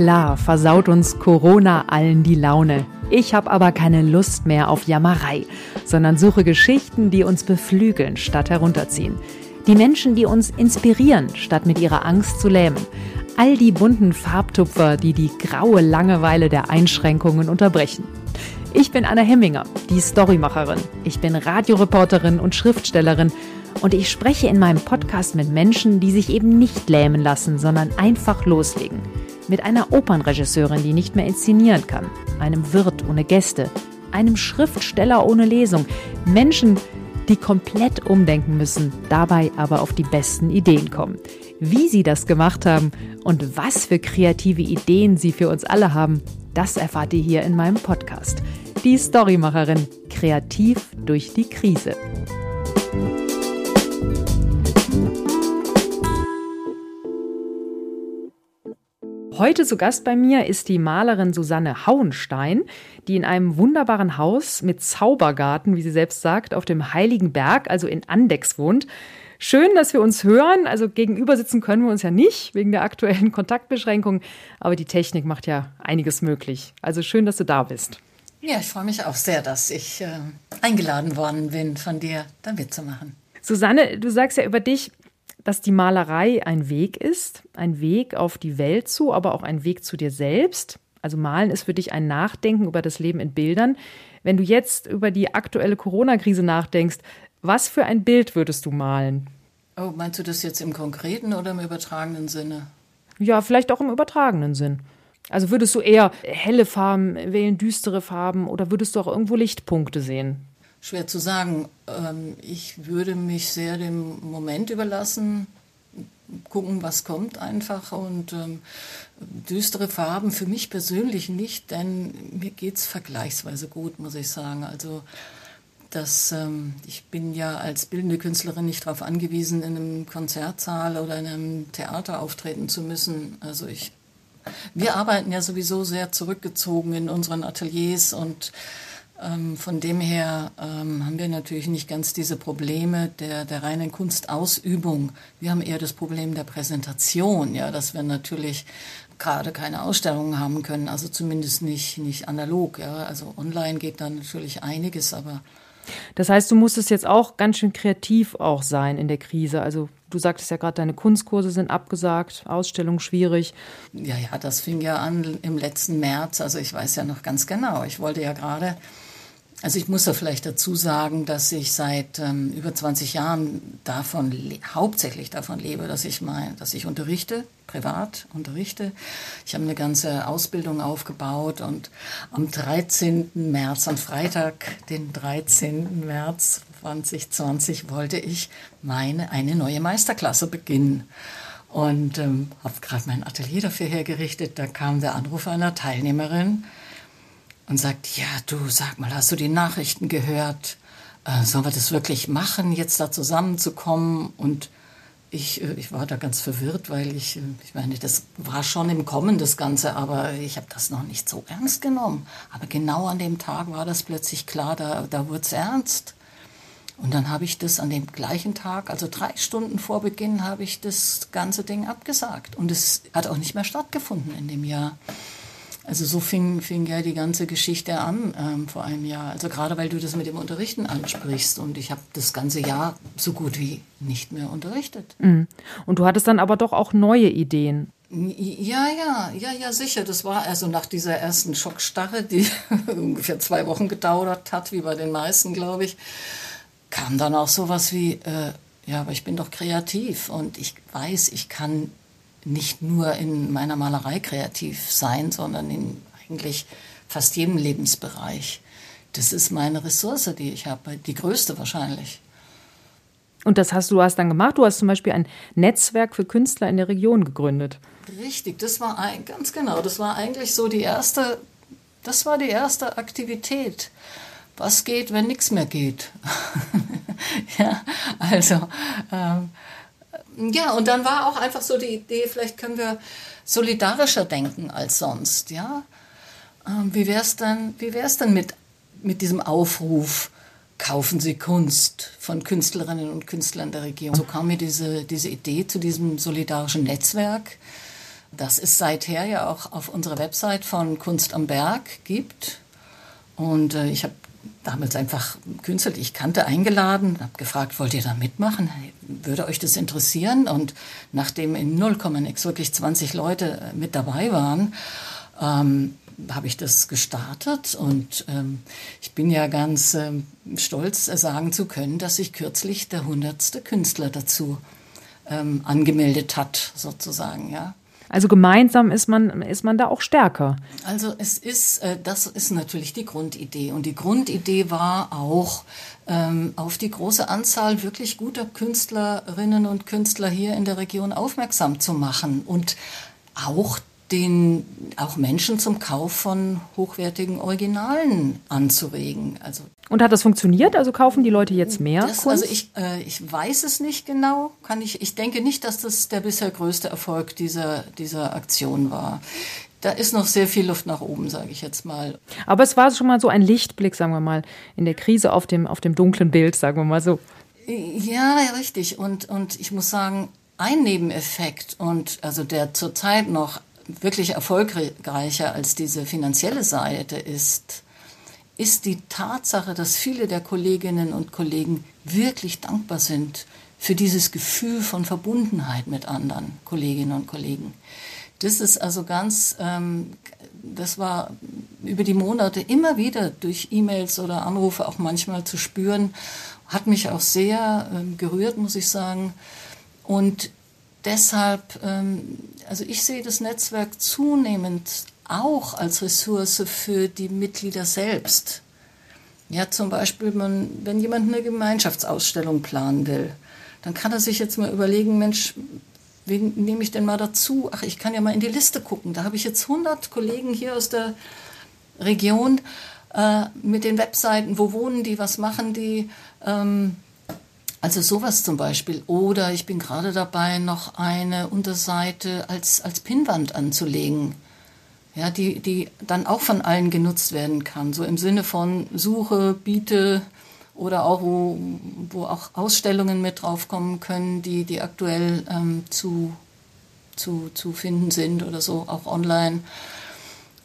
Klar versaut uns Corona allen die Laune. Ich habe aber keine Lust mehr auf Jammerei, sondern suche Geschichten, die uns beflügeln statt herunterziehen. Die Menschen, die uns inspirieren, statt mit ihrer Angst zu lähmen. All die bunten Farbtupfer, die die graue Langeweile der Einschränkungen unterbrechen. Ich bin Anna Hemminger, die Storymacherin. Ich bin Radioreporterin und Schriftstellerin und ich spreche in meinem Podcast mit Menschen, die sich eben nicht lähmen lassen, sondern einfach loslegen. Mit einer Opernregisseurin, die nicht mehr inszenieren kann, einem Wirt ohne Gäste, einem Schriftsteller ohne Lesung, Menschen, die komplett umdenken müssen, dabei aber auf die besten Ideen kommen. Wie sie das gemacht haben und was für kreative Ideen sie für uns alle haben, das erfahrt ihr hier in meinem Podcast. Die Storymacherin, kreativ durch die Krise. Heute zu Gast bei mir ist die Malerin Susanne Hauenstein, die in einem wunderbaren Haus mit Zaubergarten, wie sie selbst sagt, auf dem Heiligen Berg, also in Andex wohnt. Schön, dass wir uns hören. Also gegenüber sitzen können wir uns ja nicht wegen der aktuellen Kontaktbeschränkungen, aber die Technik macht ja einiges möglich. Also schön, dass du da bist. Ja, ich freue mich auch sehr, dass ich äh, eingeladen worden bin, von dir da mitzumachen. Susanne, du sagst ja über dich, dass die Malerei ein Weg ist, ein Weg auf die Welt zu, aber auch ein Weg zu dir selbst. Also malen ist für dich ein Nachdenken über das Leben in Bildern. Wenn du jetzt über die aktuelle Corona-Krise nachdenkst, was für ein Bild würdest du malen? Oh, meinst du das jetzt im konkreten oder im übertragenen Sinne? Ja, vielleicht auch im übertragenen Sinn. Also würdest du eher helle Farben wählen, düstere Farben oder würdest du auch irgendwo Lichtpunkte sehen? Schwer zu sagen. Ähm, ich würde mich sehr dem Moment überlassen, gucken, was kommt einfach. Und ähm, düstere Farben für mich persönlich nicht, denn mir geht es vergleichsweise gut, muss ich sagen. Also das, ähm, ich bin ja als bildende Künstlerin nicht darauf angewiesen, in einem Konzertsaal oder in einem Theater auftreten zu müssen. Also ich, wir arbeiten ja sowieso sehr zurückgezogen in unseren Ateliers und ähm, von dem her ähm, haben wir natürlich nicht ganz diese Probleme der, der reinen Kunstausübung. Wir haben eher das Problem der Präsentation, ja, dass wir natürlich gerade keine Ausstellungen haben können, also zumindest nicht, nicht analog. Ja. Also online geht dann natürlich einiges, aber das heißt, du musstest jetzt auch ganz schön kreativ auch sein in der Krise. Also du sagtest ja gerade, deine Kunstkurse sind abgesagt, Ausstellung schwierig. Ja, ja, das fing ja an im letzten März. Also ich weiß ja noch ganz genau. Ich wollte ja gerade also ich muss da vielleicht dazu sagen, dass ich seit ähm, über 20 Jahren davon hauptsächlich davon lebe, dass ich mein, dass ich unterrichte, privat unterrichte. Ich habe eine ganze Ausbildung aufgebaut und am 13. März, am Freitag, den 13. März 2020, wollte ich meine eine neue Meisterklasse beginnen und ähm, habe gerade mein Atelier dafür hergerichtet. Da kam der Anruf einer Teilnehmerin und sagt, ja, du sag mal, hast du die Nachrichten gehört? Äh, sollen wir das wirklich machen, jetzt da zusammenzukommen? Und ich, äh, ich war da ganz verwirrt, weil ich, äh, ich meine, das war schon im Kommen, das Ganze, aber ich habe das noch nicht so ernst genommen. Aber genau an dem Tag war das plötzlich klar, da, da wurde es ernst. Und dann habe ich das an dem gleichen Tag, also drei Stunden vor Beginn, habe ich das ganze Ding abgesagt. Und es hat auch nicht mehr stattgefunden in dem Jahr. Also so fing, fing ja die ganze Geschichte an ähm, vor einem Jahr. Also gerade weil du das mit dem Unterrichten ansprichst und ich habe das ganze Jahr so gut wie nicht mehr unterrichtet. Mhm. Und du hattest dann aber doch auch neue Ideen. Ja, ja, ja, ja, sicher. Das war also nach dieser ersten Schockstarre, die ungefähr zwei Wochen gedauert hat, wie bei den meisten, glaube ich, kam dann auch sowas wie, äh, ja, aber ich bin doch kreativ und ich weiß, ich kann nicht nur in meiner Malerei kreativ sein, sondern in eigentlich fast jedem Lebensbereich. Das ist meine Ressource, die ich habe, die größte wahrscheinlich. Und das hast du hast dann gemacht. Du hast zum Beispiel ein Netzwerk für Künstler in der Region gegründet. Richtig, das war ein, ganz genau. Das war eigentlich so die erste. Das war die erste Aktivität. Was geht, wenn nichts mehr geht? ja, also ähm, ja, und dann war auch einfach so die Idee, vielleicht können wir solidarischer denken als sonst, ja. Ähm, wie wäre es denn, wie wär's denn mit, mit diesem Aufruf, kaufen Sie Kunst von Künstlerinnen und Künstlern der Region? So kam mir diese, diese Idee zu diesem solidarischen Netzwerk. das es seither ja auch auf unserer Website von Kunst am Berg gibt. Und äh, ich habe damals einfach Künstler, die ich kannte, eingeladen, habe gefragt, wollt ihr da mitmachen? Würde euch das interessieren? Und nachdem in 0, nix wirklich 20 Leute äh, mit dabei waren, ähm, habe ich das gestartet und ähm, ich bin ja ganz ähm, stolz, äh, sagen zu können, dass sich kürzlich der hundertste Künstler dazu ähm, angemeldet hat, sozusagen, ja. Also gemeinsam ist man, ist man da auch stärker. Also es ist, äh, das ist natürlich die Grundidee. Und die Grundidee war auch, ähm, auf die große Anzahl wirklich guter Künstlerinnen und Künstler hier in der Region aufmerksam zu machen und auch den auch Menschen zum Kauf von hochwertigen Originalen anzuregen. Also und hat das funktioniert? Also kaufen die Leute jetzt mehr das? Also ich, äh, ich weiß es nicht genau. Kann ich, ich denke nicht, dass das der bisher größte Erfolg dieser, dieser Aktion war. Da ist noch sehr viel Luft nach oben, sage ich jetzt mal. Aber es war schon mal so ein Lichtblick, sagen wir mal, in der Krise auf dem, auf dem dunklen Bild, sagen wir mal so. Ja, richtig. Und, und ich muss sagen, ein Nebeneffekt und also der zurzeit noch wirklich erfolgreicher als diese finanzielle Seite ist, ist die Tatsache, dass viele der Kolleginnen und Kollegen wirklich dankbar sind für dieses Gefühl von Verbundenheit mit anderen Kolleginnen und Kollegen. Das ist also ganz, ähm, das war über die Monate immer wieder durch E-Mails oder Anrufe auch manchmal zu spüren, hat mich auch sehr ähm, gerührt, muss ich sagen. Und deshalb, ähm, also ich sehe das Netzwerk zunehmend auch als Ressource für die Mitglieder selbst. Ja, zum Beispiel, man, wenn jemand eine Gemeinschaftsausstellung planen will, dann kann er sich jetzt mal überlegen, Mensch, wen nehme ich denn mal dazu? Ach, ich kann ja mal in die Liste gucken. Da habe ich jetzt 100 Kollegen hier aus der Region äh, mit den Webseiten. Wo wohnen die? Was machen die? Ähm, also sowas zum Beispiel. Oder ich bin gerade dabei, noch eine Unterseite als, als Pinnwand anzulegen. Ja, die, die dann auch von allen genutzt werden kann. So im Sinne von Suche, Biete oder auch, wo, wo auch Ausstellungen mit draufkommen können, die, die aktuell ähm, zu, zu, zu finden sind oder so, auch online.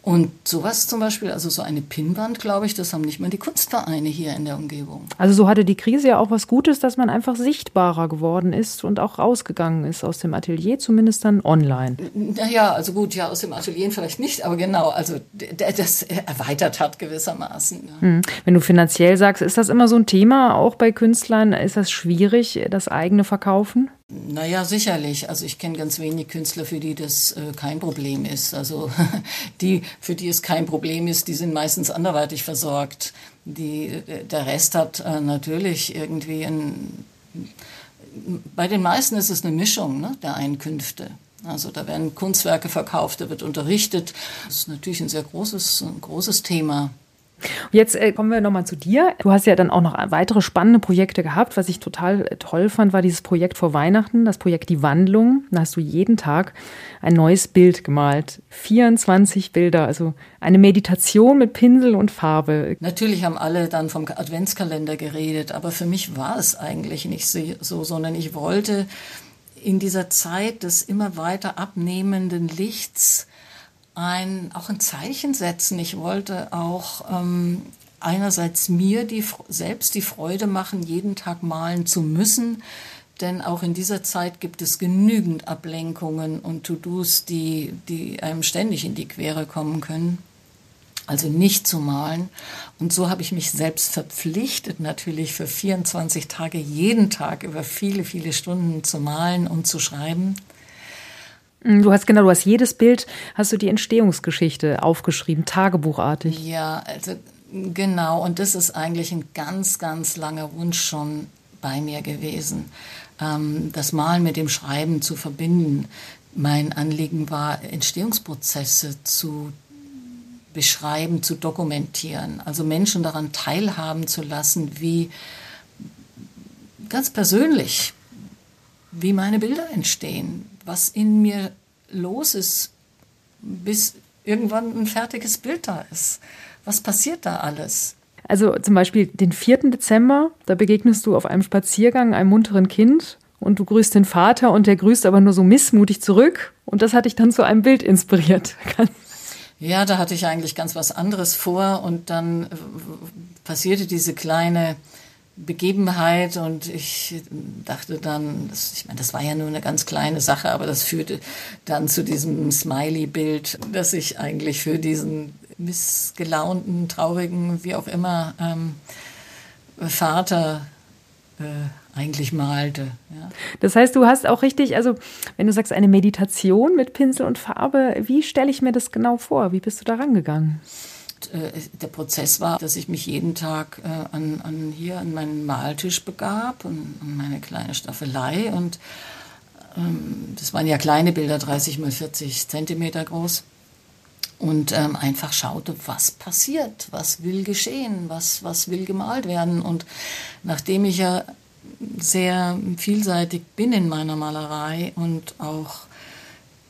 Und sowas zum Beispiel, also so eine Pinnwand, glaube ich, das haben nicht mal die Kunstvereine hier in der Umgebung. Also so hatte die Krise ja auch was Gutes, dass man einfach sichtbarer geworden ist und auch rausgegangen ist aus dem Atelier, zumindest dann online. Naja, also gut, ja, aus dem Atelier vielleicht nicht, aber genau, also das erweitert hat gewissermaßen. Ja. Hm. Wenn du finanziell sagst, ist das immer so ein Thema, auch bei Künstlern? Ist das schwierig, das eigene Verkaufen? Naja, sicherlich. Also ich kenne ganz wenig Künstler, für die das äh, kein Problem ist. Also die, für die es kein Problem ist, die sind meistens anderweitig versorgt. Die, äh, der Rest hat äh, natürlich irgendwie ein. Bei den meisten ist es eine Mischung ne, der Einkünfte. Also da werden Kunstwerke verkauft, da wird unterrichtet. Das ist natürlich ein sehr großes, ein großes Thema. Jetzt äh, kommen wir nochmal zu dir. Du hast ja dann auch noch weitere spannende Projekte gehabt. Was ich total äh, toll fand, war dieses Projekt vor Weihnachten, das Projekt Die Wandlung. Da hast du jeden Tag ein neues Bild gemalt. 24 Bilder, also eine Meditation mit Pinsel und Farbe. Natürlich haben alle dann vom Adventskalender geredet, aber für mich war es eigentlich nicht so, sondern ich wollte in dieser Zeit des immer weiter abnehmenden Lichts ein, auch ein Zeichen setzen. Ich wollte auch ähm, einerseits mir die, selbst die Freude machen, jeden Tag malen zu müssen. Denn auch in dieser Zeit gibt es genügend Ablenkungen und To-Dos, die, die einem ständig in die Quere kommen können. Also nicht zu malen. Und so habe ich mich selbst verpflichtet, natürlich für 24 Tage jeden Tag über viele, viele Stunden zu malen und zu schreiben. Mm, du hast genau, du hast jedes Bild, hast du die Entstehungsgeschichte aufgeschrieben, tagebuchartig. Ja, also genau. Und das ist eigentlich ein ganz, ganz langer Wunsch schon bei mir gewesen, ähm, das Malen mit dem Schreiben zu verbinden. Mein Anliegen war, Entstehungsprozesse zu beschreiben, zu dokumentieren, also Menschen daran teilhaben zu lassen, wie ganz persönlich, wie meine Bilder entstehen, was in mir los ist, bis irgendwann ein fertiges Bild da ist. Was passiert da alles? Also zum Beispiel den 4. Dezember, da begegnest du auf einem Spaziergang einem munteren Kind und du grüßt den Vater und der grüßt aber nur so missmutig zurück und das hat dich dann zu einem Bild inspiriert. Ja, da hatte ich eigentlich ganz was anderes vor und dann äh, passierte diese kleine Begebenheit und ich dachte dann, das, ich meine, das war ja nur eine ganz kleine Sache, aber das führte dann zu diesem Smiley-Bild, das ich eigentlich für diesen missgelaunten, traurigen, wie auch immer, ähm, Vater äh, eigentlich malte. Ja. Das heißt, du hast auch richtig, also wenn du sagst eine Meditation mit Pinsel und Farbe, wie stelle ich mir das genau vor? Wie bist du da rangegangen? Äh, der Prozess war, dass ich mich jeden Tag äh, an, an hier an meinen Maltisch begab und an meine kleine Staffelei und ähm, das waren ja kleine Bilder, 30 mal 40 Zentimeter groß und ähm, einfach schaute, was passiert, was will geschehen, was, was will gemalt werden. Und nachdem ich ja sehr vielseitig bin in meiner Malerei und auch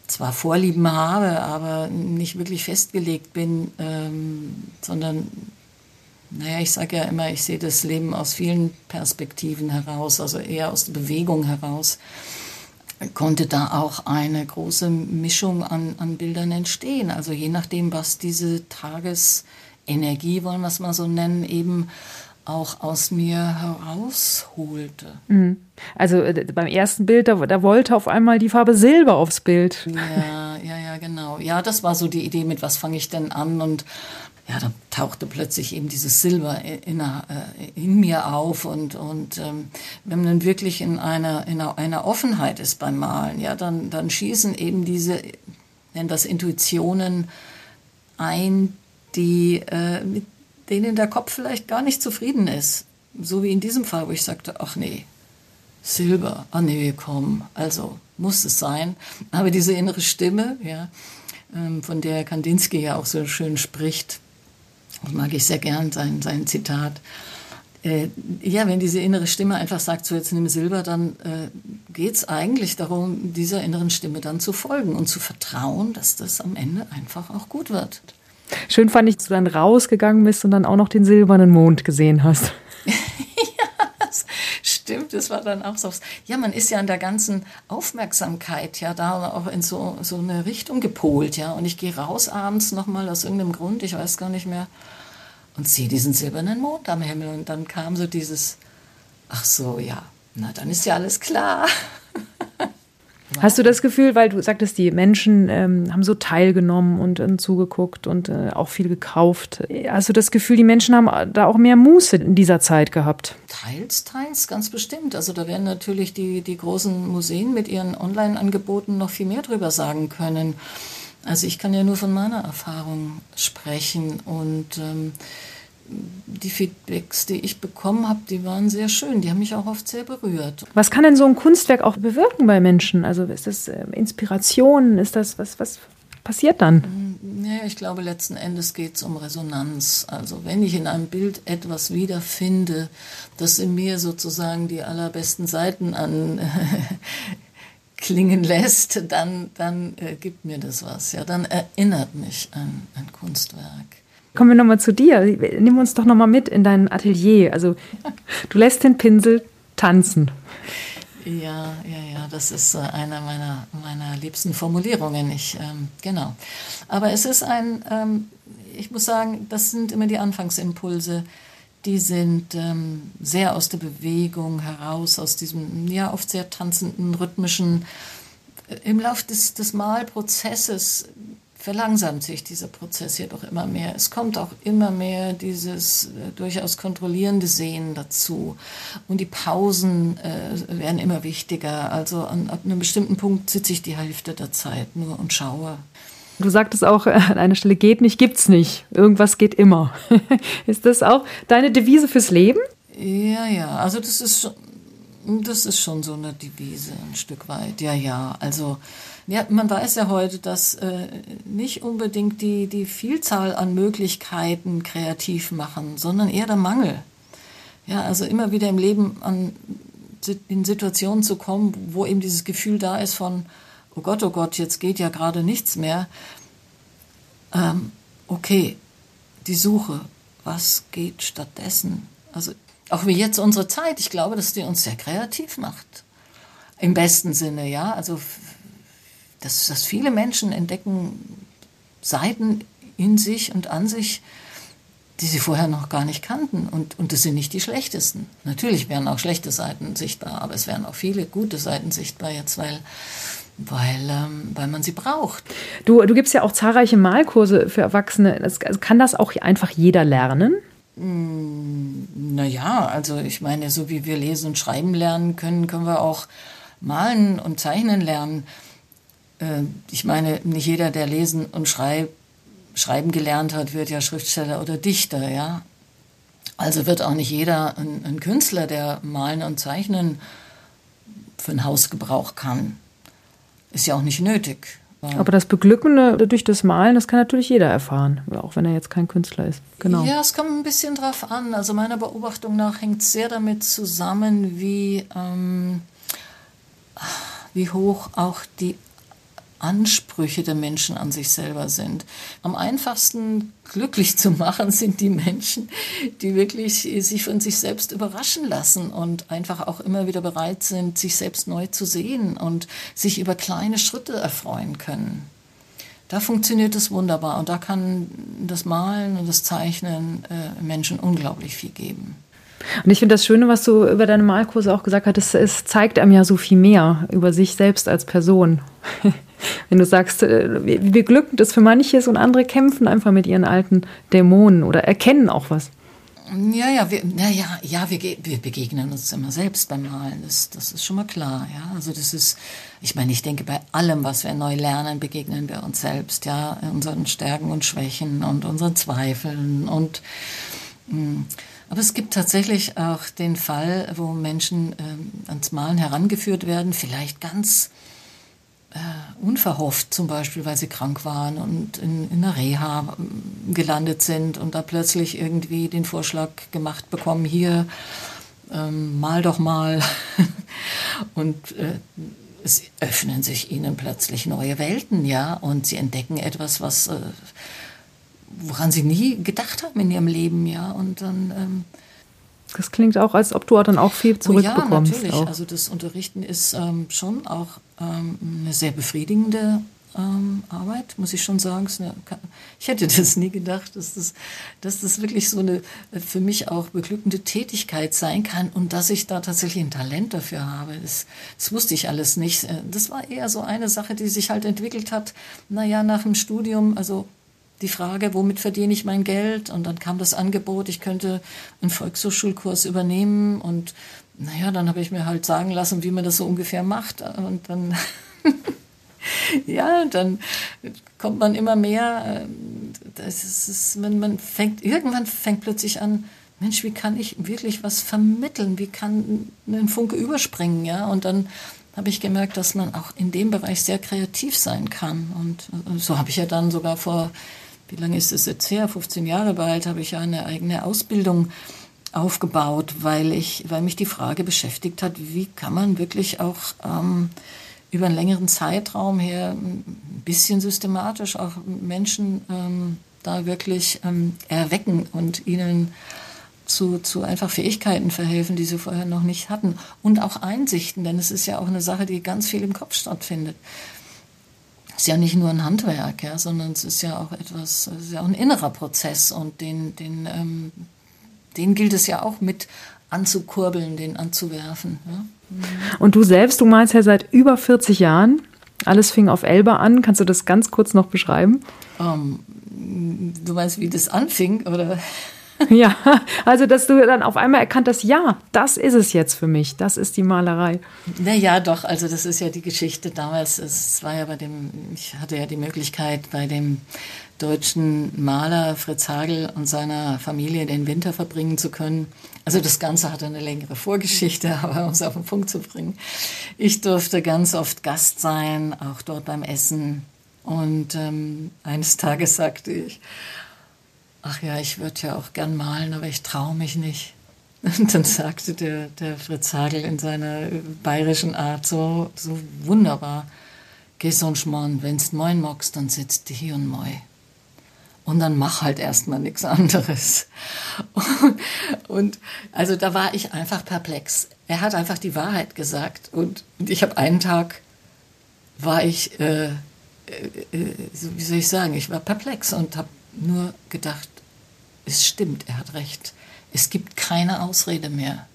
zwar Vorlieben habe, aber nicht wirklich festgelegt bin, ähm, sondern, naja, ich sage ja immer, ich sehe das Leben aus vielen Perspektiven heraus, also eher aus der Bewegung heraus konnte da auch eine große Mischung an, an Bildern entstehen. Also je nachdem, was diese Tagesenergie, wollen wir es mal so nennen, eben auch aus mir herausholte. Mhm. Also äh, beim ersten Bild, da, da, wollte auf einmal die Farbe Silber aufs Bild. Ja, ja, ja, genau. Ja, das war so die Idee, mit was fange ich denn an und ja, da tauchte plötzlich eben dieses Silber in, äh, in mir auf und, und ähm, wenn man wirklich in einer, in einer Offenheit ist beim Malen, ja, dann, dann schießen eben diese, nennen das Intuitionen ein, die, äh, mit denen der Kopf vielleicht gar nicht zufrieden ist. So wie in diesem Fall, wo ich sagte, ach nee, Silber, ah nee, komm, also muss es sein. Aber diese innere Stimme, ja, ähm, von der Kandinsky ja auch so schön spricht, das mag ich sehr gern, sein, sein Zitat. Äh, ja, wenn diese innere Stimme einfach sagt, so jetzt nimm Silber, dann äh, geht es eigentlich darum, dieser inneren Stimme dann zu folgen und zu vertrauen, dass das am Ende einfach auch gut wird. Schön fand ich, dass du dann rausgegangen bist und dann auch noch den silbernen Mond gesehen hast. stimmt, das war dann auch so. Ja, man ist ja in der ganzen Aufmerksamkeit ja da auch in so, so eine Richtung gepolt, ja. Und ich gehe raus abends nochmal aus irgendeinem Grund, ich weiß gar nicht mehr, und sehe diesen silbernen Mond am Himmel. Und dann kam so dieses, ach so, ja, na dann ist ja alles klar. Hast du das Gefühl, weil du sagtest, die Menschen ähm, haben so teilgenommen und, und zugeguckt und äh, auch viel gekauft. Hast du das Gefühl, die Menschen haben da auch mehr Muße in dieser Zeit gehabt? Teils, teils, ganz bestimmt. Also da werden natürlich die, die großen Museen mit ihren Online-Angeboten noch viel mehr drüber sagen können. Also ich kann ja nur von meiner Erfahrung sprechen und ähm, die Feedbacks, die ich bekommen habe, die waren sehr schön. Die haben mich auch oft sehr berührt. Was kann denn so ein Kunstwerk auch bewirken bei Menschen? Also ist das äh, Inspiration? Ist das was, was passiert dann? Ja, ich glaube, letzten Endes geht es um Resonanz. Also wenn ich in einem Bild etwas wiederfinde, das in mir sozusagen die allerbesten Seiten an klingen lässt, dann, dann äh, gibt mir das was. Ja, dann erinnert mich an ein Kunstwerk. Kommen wir nochmal zu dir. Nimm uns doch nochmal mit in dein Atelier. Also du lässt den Pinsel tanzen. Ja, ja, ja, das ist äh, eine meiner, meiner liebsten Formulierungen. Ich, ähm, genau. Aber es ist ein, ähm, ich muss sagen, das sind immer die Anfangsimpulse. Die sind ähm, sehr aus der Bewegung heraus, aus diesem, ja, oft sehr tanzenden, rhythmischen. Äh, Im Laufe des, des Malprozesses verlangsamt sich dieser Prozess jedoch immer mehr. Es kommt auch immer mehr dieses äh, durchaus kontrollierende Sehen dazu. Und die Pausen äh, werden immer wichtiger. Also an, ab einem bestimmten Punkt sitze ich die Hälfte der Zeit nur und schaue. Du sagtest auch an einer Stelle, geht nicht, gibt's nicht. Irgendwas geht immer. ist das auch deine Devise fürs Leben? Ja, ja. Also das ist schon, das ist schon so eine Devise ein Stück weit. Ja, ja. Also ja, man weiß ja heute, dass äh, nicht unbedingt die, die Vielzahl an Möglichkeiten kreativ machen, sondern eher der Mangel. Ja, also immer wieder im Leben an, in Situationen zu kommen, wo eben dieses Gefühl da ist von, oh Gott, oh Gott, jetzt geht ja gerade nichts mehr. Ähm, okay, die Suche, was geht stattdessen? Also auch wie jetzt unsere Zeit, ich glaube, dass die uns sehr kreativ macht. Im besten Sinne, ja. Also, dass, dass viele Menschen entdecken Seiten in sich und an sich, die sie vorher noch gar nicht kannten. Und, und das sind nicht die schlechtesten. Natürlich werden auch schlechte Seiten sichtbar, aber es werden auch viele gute Seiten sichtbar jetzt, weil, weil, ähm, weil man sie braucht. Du, du gibst ja auch zahlreiche Malkurse für Erwachsene. Das, also kann das auch einfach jeder lernen? Naja, also ich meine, so wie wir lesen und schreiben lernen können, können wir auch malen und zeichnen lernen. Äh, ich meine, nicht jeder, der lesen und schreibt, schreiben gelernt hat, wird ja Schriftsteller oder Dichter, ja. Also wird auch nicht jeder ein, ein Künstler, der malen und zeichnen für einen Hausgebrauch kann. Ist ja auch nicht nötig. Aber das Beglückende durch das Malen, das kann natürlich jeder erfahren, auch wenn er jetzt kein Künstler ist. Genau. Ja, es kommt ein bisschen drauf an. Also meiner Beobachtung nach hängt es sehr damit zusammen, wie, ähm, wie hoch auch die Ansprüche der Menschen an sich selber sind. Am einfachsten glücklich zu machen sind die Menschen, die wirklich sich von sich selbst überraschen lassen und einfach auch immer wieder bereit sind, sich selbst neu zu sehen und sich über kleine Schritte erfreuen können. Da funktioniert es wunderbar und da kann das Malen und das Zeichnen äh, Menschen unglaublich viel geben. Und ich finde das Schöne, was du über deine Malkurse auch gesagt hast, es zeigt einem ja so viel mehr über sich selbst als Person. Wenn du sagst, äh, wie beglückend ist für manches und andere kämpfen einfach mit ihren alten Dämonen oder erkennen auch was. Ja, ja, wir, na ja, ja wir, wir begegnen uns immer selbst beim Malen. Das, das ist schon mal klar. Ja, also das ist, ich meine, ich denke, bei allem, was wir neu lernen, begegnen wir uns selbst. Ja, unseren Stärken und Schwächen und unseren Zweifeln und. Hm, aber es gibt tatsächlich auch den Fall, wo Menschen äh, ans Malen herangeführt werden, vielleicht ganz unverhofft, zum Beispiel, weil sie krank waren und in, in einer Reha ähm, gelandet sind und da plötzlich irgendwie den Vorschlag gemacht bekommen, hier, ähm, mal doch mal. und äh, es öffnen sich ihnen plötzlich neue Welten, ja, und sie entdecken etwas, was äh, woran sie nie gedacht haben in ihrem Leben, ja. Und dann. Ähm, das klingt auch, als ob du dann auch viel zurückbekommst. Oh ja, natürlich. Auch. Also das Unterrichten ist ähm, schon auch ähm, eine sehr befriedigende ähm, Arbeit, muss ich schon sagen. Eine, ich hätte das nie gedacht, dass das, dass das wirklich so eine für mich auch beglückende Tätigkeit sein kann und dass ich da tatsächlich ein Talent dafür habe. Das, das wusste ich alles nicht. Äh, das war eher so eine Sache, die sich halt entwickelt hat, naja, nach dem Studium, also die Frage, womit verdiene ich mein Geld? Und dann kam das Angebot, ich könnte einen Volkshochschulkurs übernehmen. Und naja, dann habe ich mir halt sagen lassen, wie man das so ungefähr macht. Und dann, ja, dann kommt man immer mehr. Ähm, das ist, man, man fängt, irgendwann fängt plötzlich an, Mensch, wie kann ich wirklich was vermitteln? Wie kann ein Funke überspringen? Ja, und dann habe ich gemerkt, dass man auch in dem Bereich sehr kreativ sein kann. Und so habe ich ja dann sogar vor wie lange ist es jetzt her? 15 Jahre bald habe ich eine eigene Ausbildung aufgebaut, weil ich, weil mich die Frage beschäftigt hat, wie kann man wirklich auch ähm, über einen längeren Zeitraum her ein bisschen systematisch auch Menschen ähm, da wirklich ähm, erwecken und ihnen zu, zu einfach Fähigkeiten verhelfen, die sie vorher noch nicht hatten. Und auch Einsichten, denn es ist ja auch eine Sache, die ganz viel im Kopf stattfindet ist ja nicht nur ein Handwerk, ja, sondern es ist ja auch etwas, es ist ja auch ein innerer Prozess und den, den, ähm, den gilt es ja auch mit anzukurbeln, den anzuwerfen. Ja. Und du selbst, du meinst ja seit über 40 Jahren. Alles fing auf Elba an. Kannst du das ganz kurz noch beschreiben? Um, ähm, du meinst, wie das anfing, oder? Ja, also dass du dann auf einmal erkannt hast, ja, das ist es jetzt für mich, das ist die Malerei. Naja, doch, also das ist ja die Geschichte damals. Es war ja bei dem, ich hatte ja die Möglichkeit, bei dem deutschen Maler Fritz Hagel und seiner Familie den Winter verbringen zu können. Also das Ganze hatte eine längere Vorgeschichte, aber um es auf den Punkt zu bringen. Ich durfte ganz oft Gast sein, auch dort beim Essen. Und ähm, eines Tages sagte ich, ach ja, ich würde ja auch gern malen, aber ich traue mich nicht. Und dann sagte der, der Fritz Hagel in seiner bayerischen Art so, so wunderbar, geh sonst mal, wenn's moin magst, dann sitzt du hier und moi. Und dann mach halt erstmal nichts anderes. Und, und also da war ich einfach perplex. er hat einfach die Wahrheit gesagt. Und, und ich habe einen Tag, war ich, äh, äh, äh wie soll ich sagen, ich war perplex und habe nur gedacht, es stimmt, er hat recht. Es gibt keine Ausrede mehr.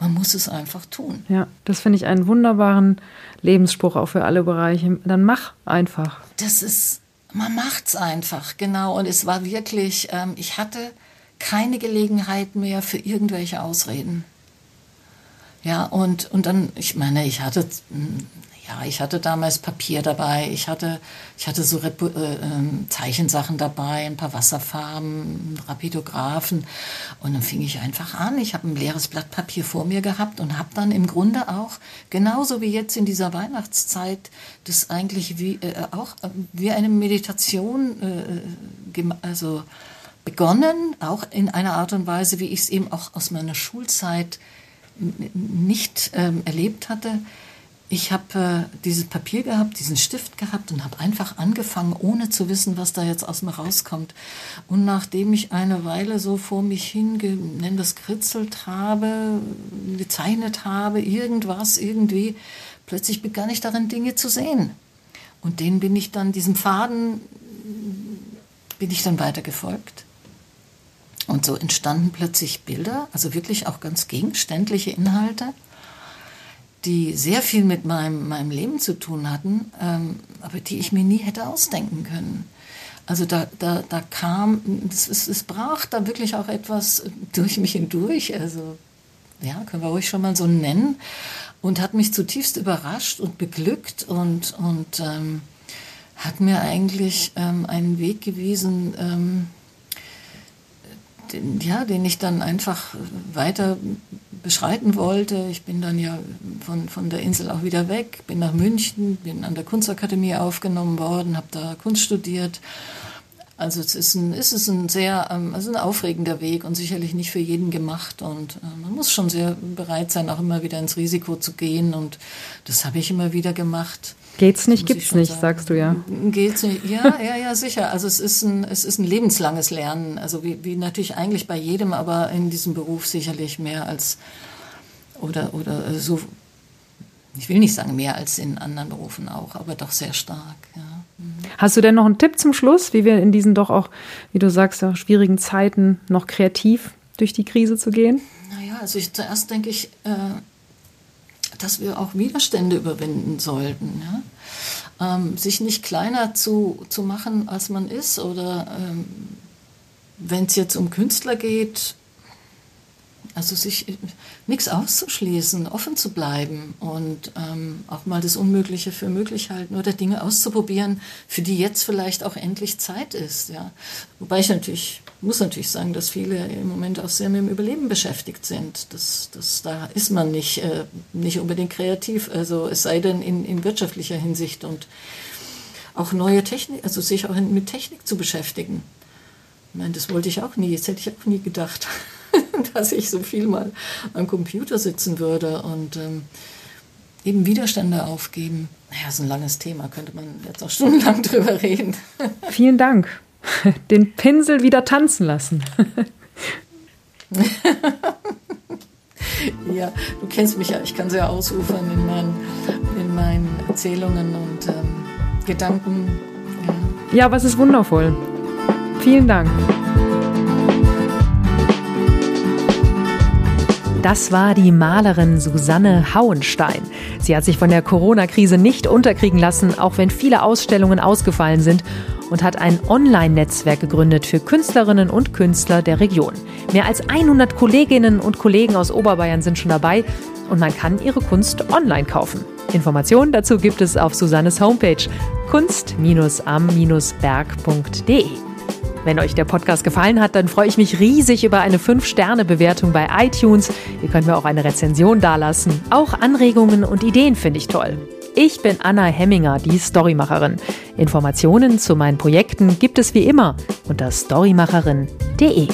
Man muss es einfach tun. Ja, das finde ich einen wunderbaren Lebensspruch auch für alle Bereiche. Dann mach einfach. Das ist, man macht's einfach, genau. Und es war wirklich, ähm, ich hatte keine Gelegenheit mehr für irgendwelche Ausreden. Ja, und, und dann, ich meine, ich hatte, hm, ja, ich hatte damals Papier dabei, ich hatte, ich hatte so Repu äh, ähm, Zeichensachen dabei, ein paar Wasserfarben, Rapidographen. Und dann fing ich einfach an. Ich habe ein leeres Blatt Papier vor mir gehabt und habe dann im Grunde auch, genauso wie jetzt in dieser Weihnachtszeit, das eigentlich wie, äh, auch wie eine Meditation, äh, äh also begonnen, auch in einer Art und Weise, wie ich es eben auch aus meiner Schulzeit nicht ähm, erlebt hatte. Ich habe äh, dieses Papier gehabt, diesen Stift gehabt und habe einfach angefangen, ohne zu wissen, was da jetzt aus mir rauskommt. Und nachdem ich eine Weile so vor mich hin, nenn das kritzelt habe, gezeichnet habe, irgendwas, irgendwie, plötzlich begann ich darin Dinge zu sehen. Und denen bin ich dann, diesem Faden, bin ich dann weiter gefolgt. Und so entstanden plötzlich Bilder, also wirklich auch ganz gegenständliche Inhalte, die sehr viel mit meinem, meinem Leben zu tun hatten, ähm, aber die ich mir nie hätte ausdenken können. Also da, da, da kam, es, es, es brach da wirklich auch etwas durch mich hindurch, also ja, können wir ruhig schon mal so nennen, und hat mich zutiefst überrascht und beglückt und, und ähm, hat mir eigentlich ähm, einen Weg gewiesen, ähm, den, ja, den ich dann einfach weiter beschreiten wollte. Ich bin dann ja von, von der Insel auch wieder weg, bin nach München, bin an der Kunstakademie aufgenommen worden, habe da Kunst studiert. Also es ist ein, ist es ein sehr, ähm, also ein aufregender Weg und sicherlich nicht für jeden gemacht. Und äh, man muss schon sehr bereit sein, auch immer wieder ins Risiko zu gehen. Und das habe ich immer wieder gemacht. Geht's nicht, gibt's nicht, sagen. sagst du ja. Geht's nicht, ja, ja, ja, sicher. Also es ist ein, es ist ein lebenslanges Lernen. Also wie, wie natürlich eigentlich bei jedem, aber in diesem Beruf sicherlich mehr als, oder, oder so, ich will nicht sagen mehr als in anderen Berufen auch, aber doch sehr stark, ja. Hast du denn noch einen Tipp zum Schluss, wie wir in diesen doch auch, wie du sagst, auch schwierigen Zeiten noch kreativ durch die Krise zu gehen? Naja, also ich, zuerst denke ich, äh, dass wir auch Widerstände überwinden sollten. Ja? Ähm, sich nicht kleiner zu, zu machen, als man ist. Oder ähm, wenn es jetzt um Künstler geht, also sich nichts auszuschließen, offen zu bleiben und ähm, auch mal das Unmögliche für möglich halten oder Dinge auszuprobieren, für die jetzt vielleicht auch endlich Zeit ist. Ja. Wobei ich natürlich, muss natürlich sagen, dass viele im Moment auch sehr mit dem Überleben beschäftigt sind. Das, das, da ist man nicht, äh, nicht unbedingt kreativ, also es sei denn in, in wirtschaftlicher Hinsicht und auch neue Technik, also sich auch mit Technik zu beschäftigen. Meine, das wollte ich auch nie, das hätte ich auch nie gedacht. dass ich so viel mal am Computer sitzen würde und ähm, eben Widerstände aufgeben. Naja, ist ein langes Thema, könnte man jetzt auch stundenlang drüber reden. Vielen Dank. Den Pinsel wieder tanzen lassen. ja, du kennst mich ja, ich kann sehr ausufern in meinen, in meinen Erzählungen und ähm, Gedanken. Ja. ja, aber es ist wundervoll. Vielen Dank. Das war die Malerin Susanne Hauenstein. Sie hat sich von der Corona-Krise nicht unterkriegen lassen, auch wenn viele Ausstellungen ausgefallen sind und hat ein Online-Netzwerk gegründet für Künstlerinnen und Künstler der Region. Mehr als 100 Kolleginnen und Kollegen aus Oberbayern sind schon dabei und man kann ihre Kunst online kaufen. Informationen dazu gibt es auf Susannes Homepage kunst-am-berg.de. Wenn euch der Podcast gefallen hat, dann freue ich mich riesig über eine 5-Sterne-Bewertung bei iTunes. Ihr könnt mir auch eine Rezension dalassen. Auch Anregungen und Ideen finde ich toll. Ich bin Anna Hemminger, die Storymacherin. Informationen zu meinen Projekten gibt es wie immer unter storymacherin.de.